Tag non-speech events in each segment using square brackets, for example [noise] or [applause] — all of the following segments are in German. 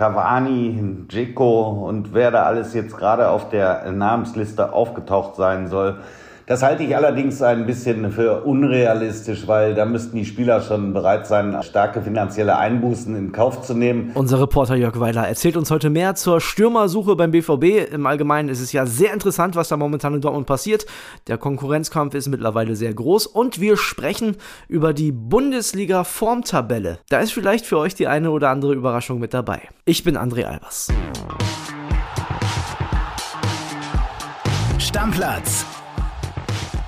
Cavani, Dzeko und wer da alles jetzt gerade auf der Namensliste aufgetaucht sein soll. Das halte ich allerdings ein bisschen für unrealistisch, weil da müssten die Spieler schon bereit sein, starke finanzielle Einbußen in Kauf zu nehmen. Unser Reporter Jörg Weiler erzählt uns heute mehr zur Stürmersuche beim BVB. Im Allgemeinen ist es ja sehr interessant, was da momentan in Dortmund passiert. Der Konkurrenzkampf ist mittlerweile sehr groß und wir sprechen über die Bundesliga-Formtabelle. Da ist vielleicht für euch die eine oder andere Überraschung mit dabei. Ich bin André Albers. Stammplatz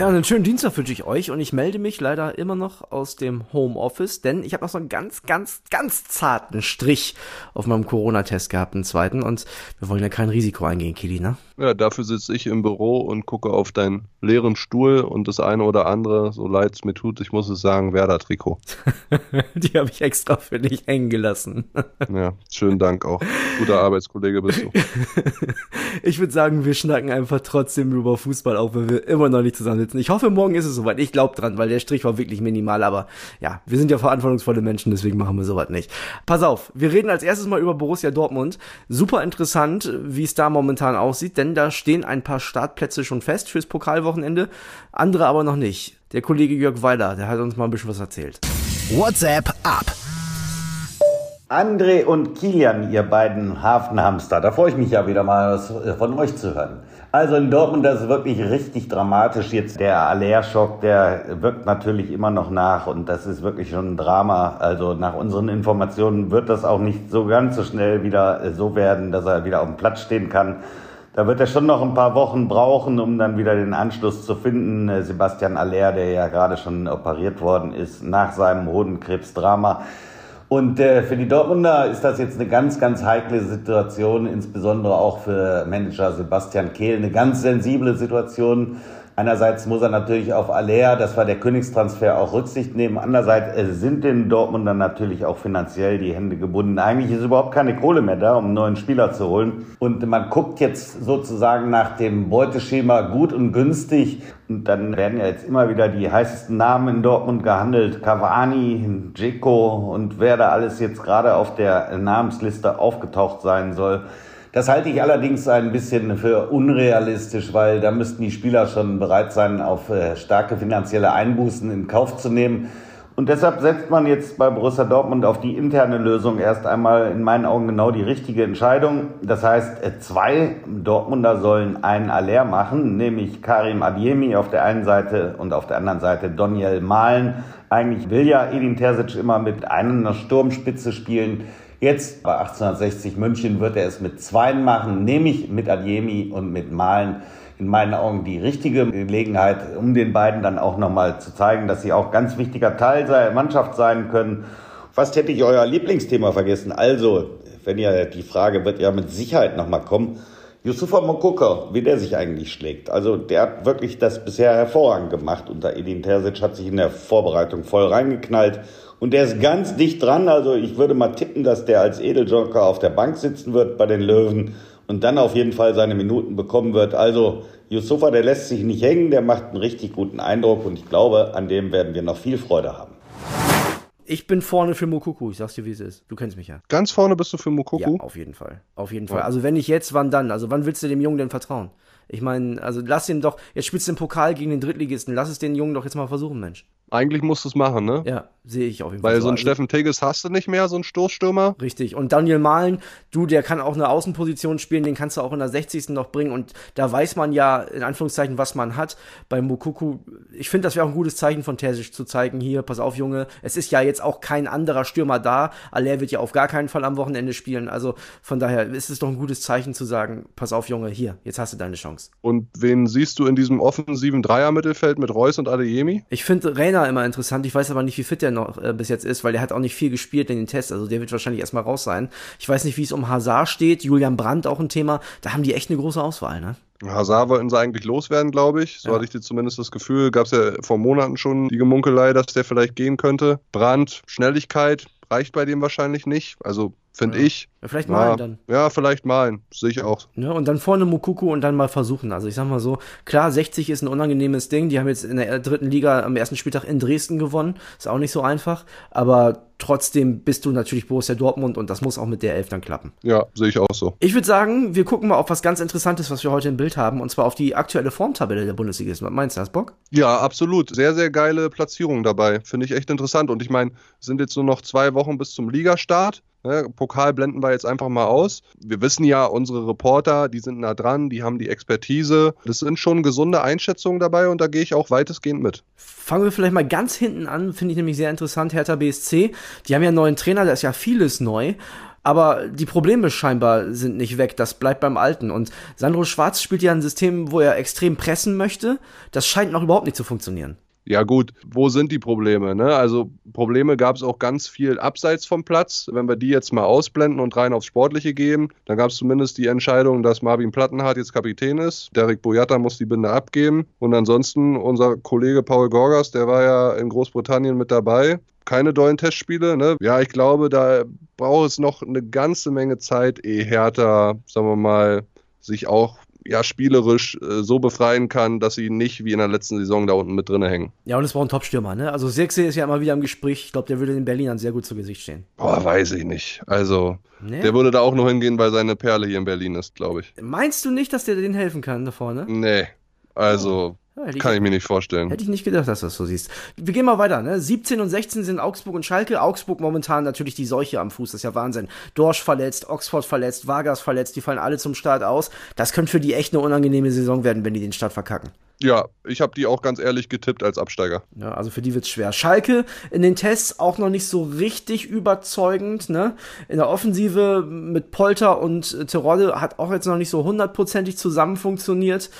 Ja, einen schönen Dienstag wünsche ich euch und ich melde mich leider immer noch aus dem Homeoffice, denn ich habe noch so einen ganz, ganz, ganz zarten Strich auf meinem Corona-Test gehabt, einen zweiten und wir wollen ja kein Risiko eingehen, Kili, ne? Ja, dafür sitze ich im Büro und gucke auf deinen leeren Stuhl und das eine oder andere, so leid es mir tut, ich muss es sagen, Werder-Trikot. [laughs] Die habe ich extra für dich hängen gelassen. [laughs] ja, schönen Dank auch. Guter Arbeitskollege bist du. [laughs] ich würde sagen, wir schnacken einfach trotzdem über Fußball, auch wenn wir immer noch nicht zusammen sitzen. Ich hoffe, morgen ist es soweit. Ich glaube dran, weil der Strich war wirklich minimal, aber ja, wir sind ja verantwortungsvolle Menschen, deswegen machen wir sowas nicht. Pass auf, wir reden als erstes mal über Borussia Dortmund. Super interessant, wie es da momentan aussieht, denn da stehen ein paar Startplätze schon fest fürs Pokalwochenende, andere aber noch nicht. Der Kollege Jörg Weiler, der hat uns mal ein bisschen was erzählt. WhatsApp ab. André und Kilian, ihr beiden Hafenhamster, da freue ich mich ja wieder mal was von euch zu hören. Also in Dortmund, das ist wirklich richtig dramatisch jetzt. Der Aller-Schock, der wirkt natürlich immer noch nach und das ist wirklich schon ein Drama. Also nach unseren Informationen wird das auch nicht so ganz so schnell wieder so werden, dass er wieder auf dem Platz stehen kann. Da wird er schon noch ein paar Wochen brauchen, um dann wieder den Anschluss zu finden. Äh, Sebastian Aller, der ja gerade schon operiert worden ist nach seinem Hodenkrebsdrama. Und äh, für die Dortmunder ist das jetzt eine ganz, ganz heikle Situation, insbesondere auch für Manager Sebastian Kehl, eine ganz sensible Situation. Einerseits muss er natürlich auf Alea, das war der Königstransfer, auch Rücksicht nehmen. Andererseits äh, sind den Dortmundern natürlich auch finanziell die Hände gebunden. Eigentlich ist überhaupt keine Kohle mehr da, um einen neuen Spieler zu holen. Und man guckt jetzt sozusagen nach dem Beuteschema gut und günstig. Und dann werden ja jetzt immer wieder die heißesten Namen in Dortmund gehandelt. Cavani, Dzeko und wer da alles jetzt gerade auf der Namensliste aufgetaucht sein soll. Das halte ich allerdings ein bisschen für unrealistisch, weil da müssten die Spieler schon bereit sein, auf äh, starke finanzielle Einbußen in Kauf zu nehmen. Und deshalb setzt man jetzt bei Borussia Dortmund auf die interne Lösung erst einmal in meinen Augen genau die richtige Entscheidung. Das heißt, äh, zwei Dortmunder sollen einen Aller machen, nämlich Karim Adiemi auf der einen Seite und auf der anderen Seite Daniel Mahlen. Eigentlich will ja Edin Terzic immer mit einer Sturmspitze spielen. Jetzt bei 1860 München wird er es mit Zweien machen, nämlich mit Adjemi und mit Malen. In meinen Augen die richtige Gelegenheit, um den beiden dann auch nochmal zu zeigen, dass sie auch ganz wichtiger Teil der Mannschaft sein können. Fast hätte ich euer Lieblingsthema vergessen. Also, wenn ihr die Frage wird ja mit Sicherheit nochmal kommen. Yusufa Mokoka, wie der sich eigentlich schlägt. Also der hat wirklich das bisher hervorragend gemacht. Unter Edin Terzic hat sich in der Vorbereitung voll reingeknallt und der ist ganz dicht dran. Also ich würde mal tippen, dass der als Edeljoker auf der Bank sitzen wird bei den Löwen und dann auf jeden Fall seine Minuten bekommen wird. Also Yusufa, der lässt sich nicht hängen, der macht einen richtig guten Eindruck und ich glaube, an dem werden wir noch viel Freude haben. Ich bin vorne für Mokuku, ich sag's dir, wie es ist. Du kennst mich ja. Ganz vorne bist du für Mokuku? Ja, auf jeden Fall. Auf jeden Fall. Also wenn nicht jetzt, wann dann? Also wann willst du dem Jungen denn vertrauen? Ich meine, also lass ihn doch, jetzt spielst du den Pokal gegen den Drittligisten, lass es den Jungen doch jetzt mal versuchen, Mensch. Eigentlich musst du es machen, ne? Ja, sehe ich auf jeden Fall. Weil so einen also, Steffen Tigges hast du nicht mehr, so einen Stoßstürmer. Richtig. Und Daniel Mahlen, du, der kann auch eine Außenposition spielen, den kannst du auch in der 60. noch bringen. Und da weiß man ja, in Anführungszeichen, was man hat. Bei Mukuku, ich finde, das wäre auch ein gutes Zeichen von Terzic zu zeigen, hier, pass auf, Junge, es ist ja jetzt auch kein anderer Stürmer da. Aller wird ja auf gar keinen Fall am Wochenende spielen. Also von daher ist es doch ein gutes Zeichen zu sagen, pass auf, Junge, hier, jetzt hast du deine Chance. Und wen siehst du in diesem offensiven Dreier-Mittelfeld mit Reus und Adeyemi? Ich finde Rainer immer interessant. Ich weiß aber nicht, wie fit der noch äh, bis jetzt ist, weil der hat auch nicht viel gespielt in den Tests. Also der wird wahrscheinlich erstmal raus sein. Ich weiß nicht, wie es um Hazard steht. Julian Brandt auch ein Thema. Da haben die echt eine große Auswahl, ne? Hazard wollten sie eigentlich loswerden, glaube ich. So ja. hatte ich dir zumindest das Gefühl. Gab es ja vor Monaten schon die Gemunkelei, dass der vielleicht gehen könnte. Brandt, Schnelligkeit reicht bei dem wahrscheinlich nicht. Also finde Ja. ich. Ja, vielleicht Ja, malen dann. Ja, vielleicht malen. Sehe ich auch. Ne? Und dann vorne Mukuku und dann mal versuchen. Also ich sag mal so, klar, 60 ist ein unangenehmes Ding. Die haben jetzt in der dritten Liga am ersten Spieltag in Dresden gewonnen. Ist auch nicht so einfach. Aber trotzdem bist du natürlich Borussia Dortmund und das muss auch mit der Elf dann klappen. Ja, sehe ich auch so. Ich würde sagen, wir gucken mal auf was ganz Interessantes, was wir heute im Bild haben. Und zwar auf die aktuelle Formtabelle der Bundesliga. Was meinst du, hast Bock? Ja, absolut. Sehr, sehr geile Platzierung dabei. Finde ich echt interessant. Und ich meine, es sind jetzt nur noch zwei Wochen bis zum Ligastart. Ne, Pokal blenden wir jetzt einfach mal aus. Wir wissen ja, unsere Reporter, die sind nah dran, die haben die Expertise. Das sind schon gesunde Einschätzungen dabei und da gehe ich auch weitestgehend mit. Fangen wir vielleicht mal ganz hinten an, finde ich nämlich sehr interessant, Hertha BSC. Die haben ja einen neuen Trainer, da ist ja vieles neu. Aber die Probleme scheinbar sind nicht weg, das bleibt beim Alten. Und Sandro Schwarz spielt ja ein System, wo er extrem pressen möchte. Das scheint noch überhaupt nicht zu funktionieren. Ja gut, wo sind die Probleme? Ne? Also Probleme gab es auch ganz viel abseits vom Platz. Wenn wir die jetzt mal ausblenden und rein aufs Sportliche gehen, dann gab es zumindest die Entscheidung, dass Marvin Plattenhardt jetzt Kapitän ist. Derek Boyata muss die Binde abgeben. Und ansonsten unser Kollege Paul Gorgas, der war ja in Großbritannien mit dabei. Keine dollen Testspiele. Ne? Ja, ich glaube, da braucht es noch eine ganze Menge Zeit, ehe Hertha, sagen wir mal, sich auch ja, spielerisch äh, so befreien kann, dass sie nicht wie in der letzten Saison da unten mit drin hängen. Ja, und es war ein Topstürmer, ne? Also Sirkse ist ja immer wieder im Gespräch. Ich glaube, der würde den Berlinern sehr gut zu Gesicht stehen. Boah, weiß ich nicht. Also, Ne? der würde da auch nur hingehen, weil seine Perle hier in Berlin ist, glaube ich. Meinst du nicht, dass der denen helfen kann da vorne? Nee, also Ja, kann ich mir nicht vorstellen. Hätte ich nicht gedacht, dass du das so siehst. Wir gehen mal weiter, ne? 17 und 16 sind Augsburg und Schalke. Augsburg momentan natürlich die Seuche am Fuß, das ist ja Wahnsinn. Dorsch verletzt, Oxford verletzt, Vargas verletzt, die fallen alle zum Start aus. Das könnte für die echt eine unangenehme Saison werden, wenn die den Start verkacken. Ja, ich habe die auch ganz ehrlich getippt als Absteiger. Ja, also für die wird's schwer. Schalke in den Tests auch noch nicht so richtig überzeugend, ne? In der Offensive mit Polter und Terodde hat auch jetzt noch nicht so hundertprozentig zusammen funktioniert.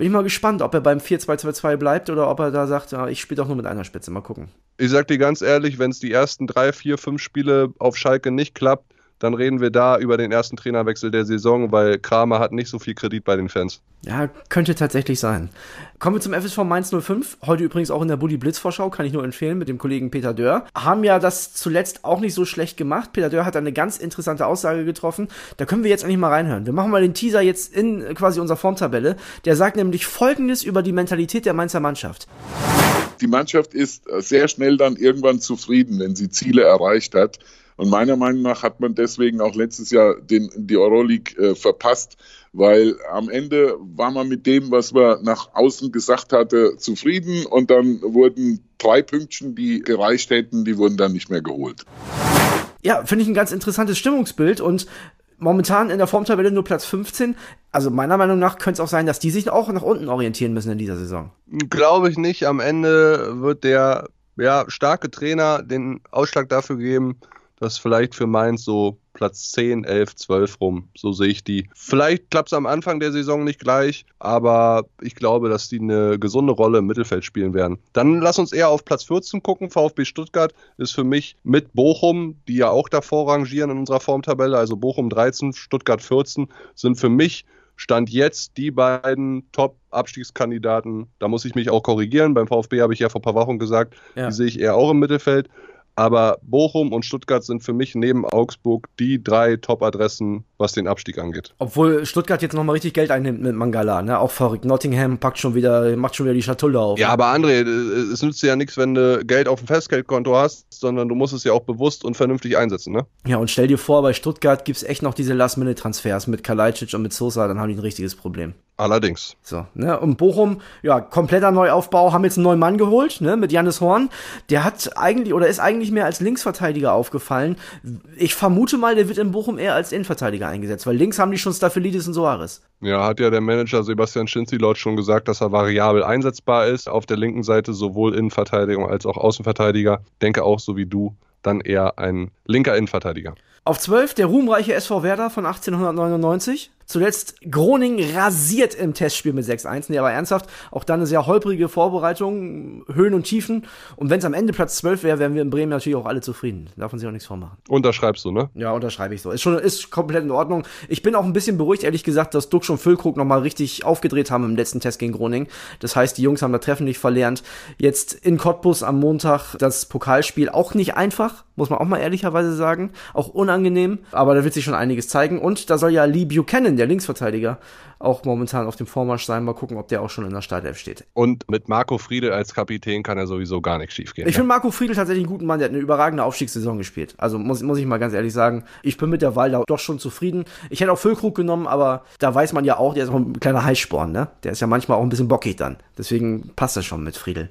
Bin ich mal gespannt, ob er beim 4-2-2-2 bleibt oder ob er da sagt, ja, ich spiele doch nur mit einer Spitze. Mal gucken. Ich sag dir ganz ehrlich, wenn es die ersten drei, vier, fünf Spiele auf Schalke nicht klappt, dann reden wir da über den ersten Trainerwechsel der Saison, weil Kramer hat nicht so viel Kredit bei den Fans. Ja, könnte tatsächlich sein. Kommen wir zum FSV Mainz 05. Heute übrigens auch in der Bulli Blitz Vorschau, kann ich nur empfehlen, mit dem Kollegen Peter Dörr. Haben ja das zuletzt auch nicht so schlecht gemacht. Peter Dörr hat eine ganz interessante Aussage getroffen. Da können wir jetzt eigentlich mal reinhören. Wir machen mal den Teaser jetzt in quasi unserer Formtabelle. Der sagt nämlich Folgendes über die Mentalität der Mainzer Mannschaft. Die Mannschaft ist sehr schnell dann irgendwann zufrieden, wenn sie Ziele erreicht hat. Und meiner Meinung nach hat man deswegen auch letztes Jahr den, die Euroleague äh, verpasst, weil am Ende war man mit dem, was man nach außen gesagt hatte, zufrieden und dann wurden drei Pünktchen, die gereicht hätten, die wurden dann nicht mehr geholt. Ja, finde ich ein ganz interessantes Stimmungsbild und momentan in der Formtabelle nur Platz 15. Also meiner Meinung nach könnte es auch sein, dass die sich auch nach unten orientieren müssen in dieser Saison. Glaube ich nicht. Am Ende wird der ja, starke Trainer den Ausschlag dafür geben, dass vielleicht für Mainz so Platz 10, 11, 12 rum, so sehe ich die. Vielleicht klappt es am Anfang der Saison nicht gleich, aber ich glaube, dass die eine gesunde Rolle im Mittelfeld spielen werden. Dann lass uns eher auf Platz 14 gucken. VfB Stuttgart ist für mich mit Bochum, die ja auch davor rangieren in unserer Formtabelle, also Bochum 13, Stuttgart 14, sind für mich Stand jetzt die beiden Top-Abstiegskandidaten. Da muss ich mich auch korrigieren. Beim VfB habe ich ja vor ein paar Wochen gesagt, Ja. die sehe ich eher auch im Mittelfeld. Aber Bochum und Stuttgart sind für mich neben Augsburg die drei Top-Adressen, was den Abstieg angeht. Obwohl Stuttgart jetzt nochmal richtig Geld einnimmt mit Mangala, ne? Auch verrückt. Nottingham packt schon wieder, macht schon wieder die Schatulle auf. Ja, aber André, äh, es nützt dir ja nichts, wenn du Geld auf dem Festgeldkonto hast, sondern du musst es ja auch bewusst und vernünftig einsetzen, ne? Ja, und stell dir vor, bei Stuttgart gibt's echt noch diese Last-Minute-Transfers mit Kalajdzic und mit Sosa, dann haben die ein richtiges Problem. Allerdings. So, ne? Und Bochum, ja, kompletter Neuaufbau, haben jetzt einen neuen Mann geholt, ne, mit Janis Horn. Der hat eigentlich oder ist eigentlich mehr als Linksverteidiger aufgefallen. Ich vermute mal, der wird in Bochum eher als Innenverteidiger eingesetzt, weil links haben die schon Staphylidis und Soares. Ja, hat ja der Manager Sebastian Schinzi laut schon gesagt, dass er variabel einsetzbar ist. Auf der linken Seite sowohl Innenverteidigung als auch Außenverteidiger. Denke auch so wie du, dann eher ein linker Innenverteidiger. Auf 12 der ruhmreiche SV Werder von 1899. Zuletzt Groningen rasiert im Testspiel mit 6-1. Nee, aber ernsthaft, auch dann eine sehr holprige Vorbereitung, Höhen und Tiefen. Und wenn es am Ende Platz 12 wäre, wären wir in Bremen natürlich auch alle zufrieden. Darf man sich auch nichts vormachen. Unterschreibst du, ne? Ja, unterschreibe ich so. Ist schon, ist komplett in Ordnung. Ich bin auch ein bisschen beruhigt, ehrlich gesagt, dass Duxch und Füllkrug nochmal richtig aufgedreht haben im letzten Test gegen Groningen. Das heißt, die Jungs haben da Treffen nicht verlernt. Jetzt in Cottbus am Montag das Pokalspiel auch nicht einfach, muss man auch mal ehrlicherweise sagen. Auch unangenehm, aber da wird sich schon einiges zeigen. Und da soll ja Lee Buchanan, der Linksverteidiger, auch momentan auf dem Vormarsch sein. Mal gucken, ob der auch schon in der Startelf steht. Und mit Marco Friedel als Kapitän kann er sowieso gar nichts schiefgehen. Ich finde Marco Friedel tatsächlich einen guten Mann, der hat eine überragende Aufstiegssaison gespielt. Also muss, muss ich mal ganz ehrlich sagen, ich bin mit der Wahl da doch schon zufrieden. Ich hätte auch Füllkrug genommen, aber da weiß man ja auch, der ist auch ein kleiner Heißsporn, ne? Der ist ja manchmal auch ein bisschen bockig dann. Deswegen passt das schon mit Friedel.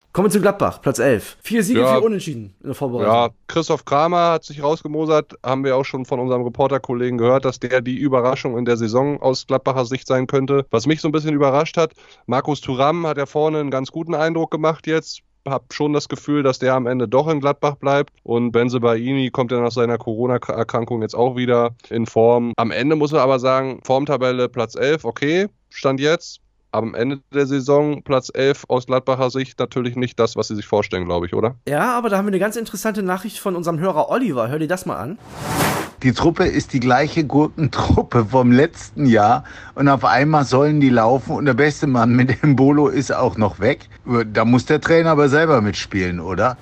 Kommen wir zu Gladbach, Platz 11. Vier Siege, Ja. vier Unentschieden in der Vorbereitung. Ja, Christoph Kramer hat sich rausgemosert, haben wir auch schon von unserem Reporterkollegen gehört, dass der die Überraschung in der Saison aus Gladbacher Sicht sein könnte. Was mich so ein bisschen überrascht hat, Markus Thuram hat ja vorne einen ganz guten Eindruck gemacht jetzt. Hab schon das Gefühl, dass der am Ende doch in Gladbach bleibt. Und Benze Baini kommt ja nach seiner Corona-Erkrankung jetzt auch wieder in Form. Am Ende muss man aber sagen, Formtabelle Platz 11, okay, stand jetzt. Am Ende der Saison Platz 11 aus Gladbacher Sicht natürlich nicht das, was sie sich vorstellen, glaube ich, oder? Ja, aber da haben wir eine ganz interessante Nachricht von unserem Hörer Oliver. Hör dir das mal an. Die Truppe ist die gleiche Gurkentruppe vom letzten Jahr und auf einmal sollen die laufen und der beste Mann mit dem Bolo ist auch noch weg. Da muss der Trainer aber selber mitspielen, oder?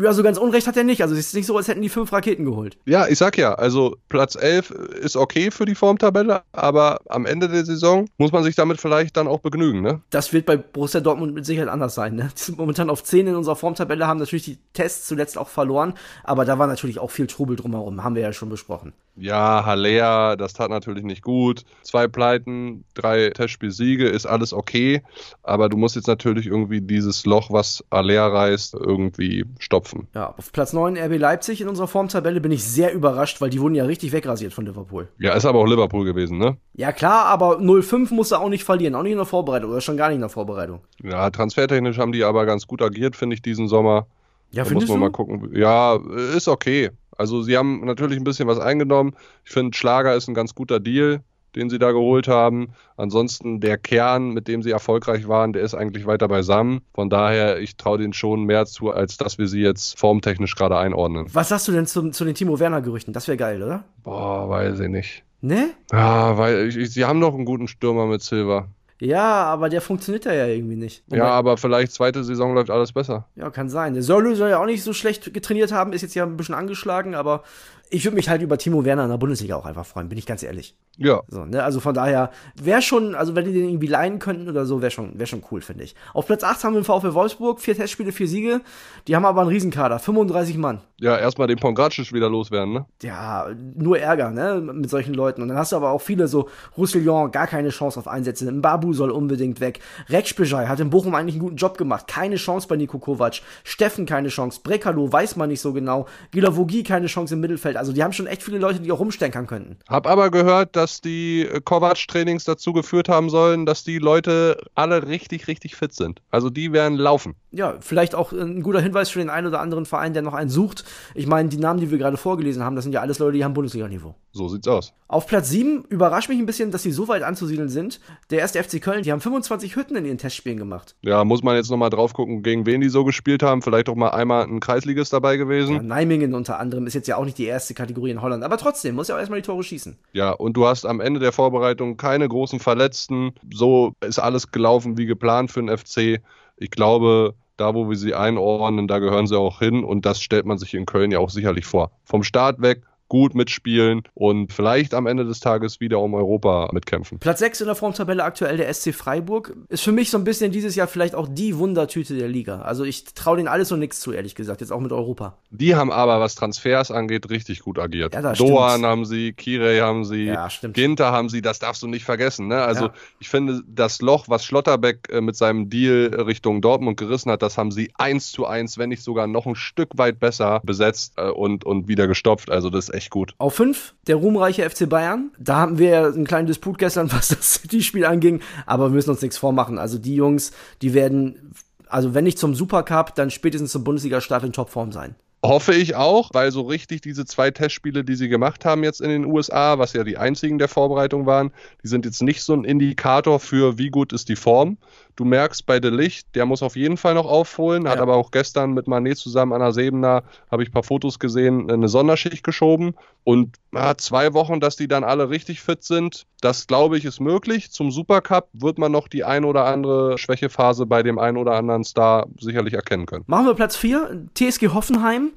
Ja, so ganz Unrecht hat er nicht. Also es ist nicht so, als hätten die fünf Raketen geholt. Ja, ich sag ja, also Platz 11 ist okay für die Formtabelle, aber am Ende der Saison muss man sich damit vielleicht dann auch begnügen, ne? Das wird bei Borussia Dortmund mit Sicherheit anders sein. Ne? Die sind momentan auf 10 in unserer Formtabelle, haben natürlich die Tests zuletzt auch verloren, aber da war natürlich auch viel Trubel drumherum, haben wir ja schon besprochen. Ja, Haller, das tat natürlich nicht gut. Zwei Pleiten, drei Testspielsiege, ist alles okay, aber du musst jetzt natürlich irgendwie dieses Loch, was Haller reißt, irgendwie stopfen. Ja, auf Platz 9 RB Leipzig in unserer Formtabelle bin ich sehr überrascht, weil die wurden ja richtig wegrasiert von Liverpool. Ja, ist aber auch Liverpool gewesen, ne? Ja klar, aber 0-5 musst du auch nicht verlieren, auch nicht in der Vorbereitung oder schon gar nicht in der Vorbereitung. Ja, transfertechnisch haben die aber ganz gut agiert, finde ich, diesen Sommer. Ja, Da muss man mal gucken. Ja, ist okay. Also sie haben natürlich ein bisschen was eingenommen. Ich finde, Schlager ist ein ganz guter Deal, den sie da geholt haben. Ansonsten der Kern, mit dem sie erfolgreich waren, der ist eigentlich weiter beisammen. Von daher, ich traue denen schon mehr zu, als dass wir sie jetzt formtechnisch gerade einordnen. Was sagst du denn zu, zu den Timo Werner Gerüchten? Das wäre geil, oder? Boah, weiß ich nicht. Ne? Ja, weil ich, ich, sie haben noch einen guten Stürmer mit Silver. Ja, aber der funktioniert da ja irgendwie nicht. Und Ja, aber vielleicht zweite Saison läuft alles besser. Ja, kann sein. Der Sörlö soll ja auch nicht so schlecht getrainiert haben, ist jetzt ja ein bisschen angeschlagen, aber ich würde mich halt über Timo Werner in der Bundesliga auch einfach freuen, bin ich ganz ehrlich. Ja, So, ne? Also von daher, wäre schon, also wenn die den irgendwie leihen könnten oder so, wäre schon, wär schon cool, finde ich. Auf Platz 8 haben wir den VfL Wolfsburg, vier Testspiele, vier Siege. Die haben aber einen Riesenkader, 35 Mann. Ja, erstmal den Pongracic wieder loswerden, ne? Ja, nur Ärger, ne, mit solchen Leuten. Und dann hast du aber auch viele so, Roussillon, gar keine Chance auf Einsätze. Mbabu soll unbedingt weg. Rekspejai hat in Bochum eigentlich einen guten Job gemacht. Keine Chance bei Nico Kovac. Steffen keine Chance. Brekalo weiß man nicht so genau. Gilavogi keine Chance im Mittelfeld. Also die haben schon echt viele Leute, die auch rumstenkern könnten. Hab aber gehört, dass die Kovac-Trainings dazu geführt haben sollen, dass die Leute alle richtig, richtig fit sind. Also die werden laufen. Ja, vielleicht auch ein guter Hinweis für den einen oder anderen Verein, der noch einen sucht. Ich meine, die Namen, die wir gerade vorgelesen haben, das sind ja alles Leute, die haben Bundesliga-Niveau. So sieht's aus. Auf Platz 7 überrascht mich ein bisschen, dass sie so weit anzusiedeln sind. Der erste FC Köln, die haben 25 Hütten in ihren Testspielen gemacht. Ja, muss man jetzt nochmal drauf gucken, gegen wen die so gespielt haben. Vielleicht auch mal einmal ein Kreisligist dabei gewesen. Ja, Neimingen unter anderem ist jetzt ja auch nicht die erste Kategorie in Holland. Aber trotzdem, muss ja auch erstmal die Tore schießen. Ja, und du hast am Ende der Vorbereitung keine großen Verletzten. So ist alles gelaufen wie geplant für den FC. Ich glaube, da wo wir sie einordnen, da gehören sie auch hin und das stellt man sich in Köln ja auch sicherlich vor. Vom Start weg gut mitspielen und vielleicht am Ende des Tages wieder um Europa mitkämpfen. Platz 6 in der Formtabelle aktuell der SC Freiburg. Ist für mich so ein bisschen dieses Jahr vielleicht auch die Wundertüte der Liga. Also ich traue denen alles und nichts zu, ehrlich gesagt, jetzt auch mit Europa. Die haben aber, was Transfers angeht, richtig gut agiert. Ja, das Doan stimmt. haben sie, Kirey haben sie, Ja. Ginter haben sie, das darfst du nicht vergessen. Ne? Also Ja. ich finde, das Loch, was Schlotterbeck äh, mit seinem Deal Richtung Dortmund gerissen hat, das haben sie eins zu eins, wenn nicht sogar noch ein Stück weit besser besetzt äh, und, und wieder gestopft. Also das ist echt gut. Auf 5 der ruhmreiche FC Bayern. Da haben wir ja einen kleinen Disput gestern, [laughs] was das City-Spiel anging, aber wir müssen uns nichts vormachen. Also die Jungs, die werden, also wenn nicht zum Supercup, dann spätestens zum Bundesliga-Start in Topform sein. Hoffe ich auch, weil so richtig diese zwei Testspiele, die sie gemacht haben jetzt in den USA, was ja die einzigen der Vorbereitung waren, die sind jetzt nicht so ein Indikator für, wie gut ist die Form. Du merkst bei De Licht, der muss auf jeden Fall noch aufholen, hat Ja. aber auch gestern mit Manet zusammen an der Sebener, habe ich ein paar Fotos gesehen, eine Sonderschicht geschoben. Und ja, zwei Wochen, dass die dann alle richtig fit sind, das glaube ich ist möglich. Zum Supercup wird man noch die ein oder andere Schwächephase bei dem einen oder anderen Star sicherlich erkennen können. Machen wir Platz 4, TSG Hoffenheim.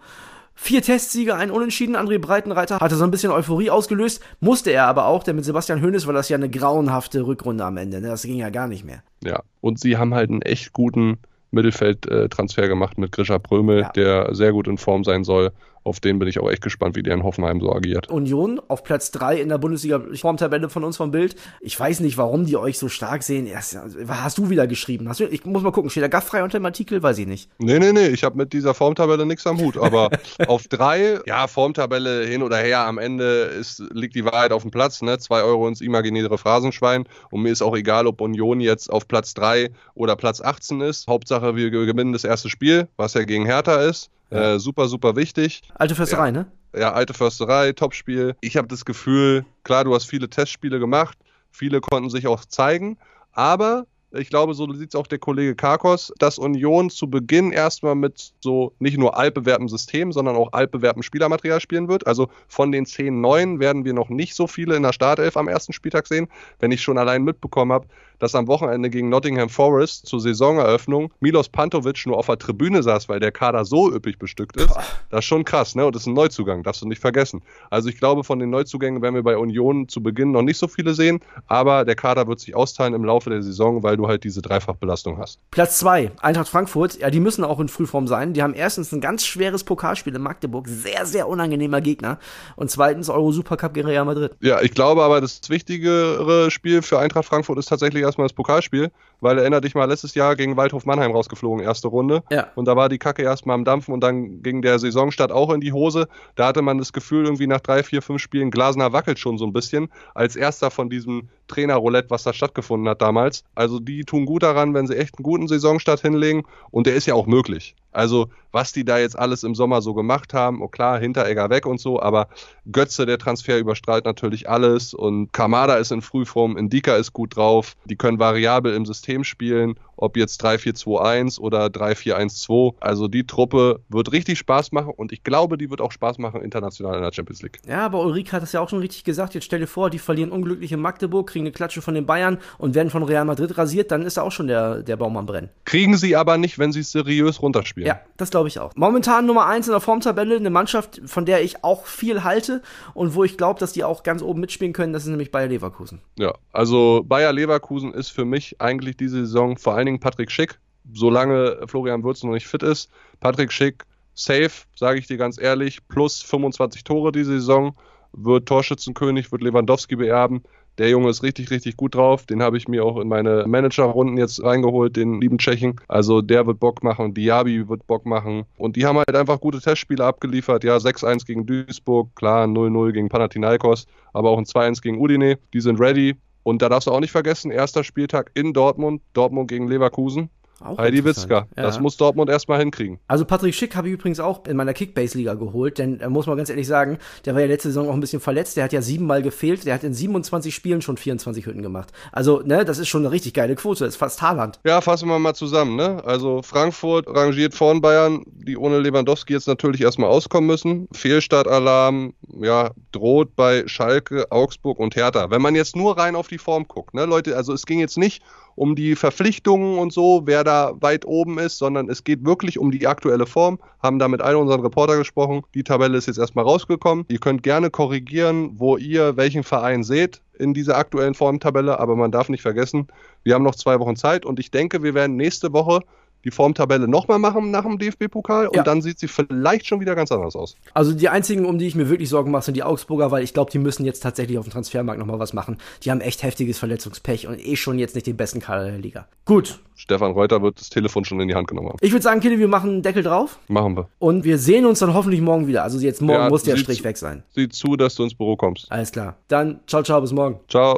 Vier Testsiege, ein Unentschieden. André Breitenreiter hatte so ein bisschen Euphorie ausgelöst, musste er aber auch, denn mit Sebastian Hoeneß war das ja eine grauenhafte Rückrunde am Ende. Ne? Das ging ja gar nicht mehr. Ja, und sie haben halt einen echt guten Mittelfeldtransfer gemacht mit Grisha Prömel, Ja. der sehr gut in Form sein soll. Auf den bin ich auch echt gespannt, wie der in Hoffenheim so agiert. Union auf Platz 3 in der Bundesliga-Formtabelle von uns vom Bild. Ich weiß nicht, warum die euch so stark sehen. Erst, hast du wieder geschrieben? Hast du, ich muss mal gucken, steht da gaffrei unter dem Artikel? Weiß ich nicht. Nee, nee, nee, ich habe mit dieser Formtabelle nichts am Hut. Aber [laughs] auf drei, ja, Formtabelle hin oder her, am Ende ist, liegt die Wahrheit auf dem Platz. Ne? Zwei Euro ins imaginäre Phrasenschwein. Und mir ist auch egal, ob Union jetzt auf Platz drei oder Platz 18 ist. Hauptsache, wir gewinnen das erste Spiel, was ja gegen Hertha ist. Äh, super, super wichtig. Alte Försterei, Ja. ne? ja, alte Försterei, Topspiel. Ich habe das Gefühl, klar, du hast viele Testspiele gemacht, viele konnten sich auch zeigen, aber ich glaube, so sieht es auch der Kollege Karkos, dass Union zu Beginn erstmal mit so nicht nur altbewährtem System, sondern auch altbewährtem Spielermaterial spielen wird. Also von den zehn neuen werden wir noch nicht so viele in der Startelf am ersten Spieltag sehen. Wenn ich schon allein mitbekommen habe, dass am Wochenende gegen Nottingham Forest zur Saisoneröffnung Milos Pantovic nur auf der Tribüne saß, weil der Kader so üppig bestückt ist. Das ist schon krass, ne? Und das ist ein Neuzugang, darfst du nicht vergessen. Also ich glaube, von den Neuzugängen werden wir bei Union zu Beginn noch nicht so viele sehen, aber der Kader wird sich austeilen im Laufe der Saison, weil du halt diese Dreifachbelastung hast. Platz 2, Eintracht Frankfurt. Ja, die müssen auch in Frühform sein. Die haben erstens ein ganz schweres Pokalspiel in Magdeburg. Sehr, sehr unangenehmer Gegner. Und zweitens Euro-Supercup gegen Real Madrid. Ja, ich glaube aber, das wichtigere Spiel für Eintracht Frankfurt ist tatsächlich erstmal das Pokalspiel, weil erinner dich mal, letztes Jahr gegen Waldhof Mannheim rausgeflogen, erste Runde. Ja. Und da war die Kacke erstmal am Dampfen und dann ging der Saisonstart auch in die Hose. Da hatte man das Gefühl, irgendwie nach drei, vier, fünf Spielen, Glasner wackelt schon so ein bisschen, als erster von diesem Trainerroulette, was da stattgefunden hat damals. Also die tun gut daran, wenn sie echt einen guten Saisonstart hinlegen und der ist ja auch möglich. Also was die da jetzt alles im Sommer so gemacht haben, oh klar, Hinteregger weg und so, aber Götze, der Transfer überstrahlt natürlich alles und Kamada ist in Frühform, Indika ist gut drauf, die können variabel im System spielen, ob jetzt 3-4-2-1 oder 3-4-1-2. Also die Truppe wird richtig Spaß machen und ich glaube, die wird auch Spaß machen international in der Champions League. Ja, aber Ulrike hat das ja auch schon richtig gesagt. Jetzt stell dir vor, die verlieren unglücklich in Magdeburg, kriegen eine Klatsche von den Bayern und werden von Real Madrid rasiert, dann ist da auch schon der, der Baum am Brennen. Kriegen sie aber nicht, wenn sie es seriös runterspielen. Ja, das glaube ich auch. Momentan Nummer eins in der Formtabelle, eine Mannschaft, von der ich auch viel halte und wo ich glaube, dass die auch ganz oben mitspielen können, das ist nämlich Bayer Leverkusen. Ja, also Bayer Leverkusen ist für mich eigentlich diese Saison vor allen Dingen Patrick Schick, solange Florian Würz noch nicht fit ist. Patrick Schick, safe, sage ich dir ganz ehrlich, plus 25 Tore diese Saison, wird Torschützenkönig, wird Lewandowski beerben. Der Junge ist richtig, richtig gut drauf. Den habe ich mir auch in meine Managerrunden jetzt reingeholt, den lieben Tschechen. Also der wird Bock machen, Diaby wird Bock machen. Und die haben halt einfach gute Testspiele abgeliefert. Ja, 6-1 gegen Duisburg, klar, 0-0 gegen Panathinaikos, aber auch ein 2-1 gegen Udine. Die sind ready. Und da darfst du auch nicht vergessen, erster Spieltag in Dortmund, Dortmund gegen Leverkusen. Auch Heidi Witzka. Ja. Das muss Dortmund erstmal hinkriegen. Also Patrick Schick habe ich übrigens auch in meiner Kickbase-Liga geholt, denn äh, muss man ganz ehrlich sagen, der war ja letzte Saison auch ein bisschen verletzt, der hat ja siebenmal gefehlt, der hat in 27 Spielen schon 24 Hütten gemacht. Also, ne, das ist schon eine richtig geile Quote, das ist fast Haaland. Ja, fassen wir mal zusammen, ne? Also Frankfurt rangiert vorn Bayern, die ohne Lewandowski jetzt natürlich erstmal auskommen müssen. Fehlstartalarm, ja, droht bei Schalke, Augsburg und Hertha. Wenn man jetzt nur rein auf die Form guckt, ne, Leute, also es ging jetzt nicht um die Verpflichtungen und so, wer da weit oben ist, sondern es geht wirklich um die aktuelle Form. Haben da mit allen unseren Reporter gesprochen. Die Tabelle ist jetzt erstmal rausgekommen. Ihr könnt gerne korrigieren, wo ihr welchen Verein seht in dieser aktuellen Formtabelle, aber man darf nicht vergessen, wir haben noch zwei Wochen Zeit und ich denke, wir werden nächste Woche die Formtabelle nochmal machen nach dem DFB-Pokal und ja. dann sieht sie vielleicht schon wieder ganz anders aus. Also die einzigen, um die ich mir wirklich Sorgen mache, sind die Augsburger, weil ich glaube, die müssen jetzt tatsächlich auf dem Transfermarkt nochmal was machen. Die haben echt heftiges Verletzungspech und eh schon jetzt nicht den besten Kader der Liga. Gut. Stefan Reuter wird das Telefon schon in die Hand genommen haben. Ich würde sagen, Kille, wir machen einen Deckel drauf. Machen wir. Und wir sehen uns dann hoffentlich morgen wieder. Also jetzt morgen ja, muss der Strich weg sein. Sieh zu, dass du ins Büro kommst. Alles klar. Dann ciao, ciao, bis morgen. Ciao.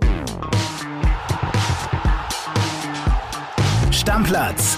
Stammplatz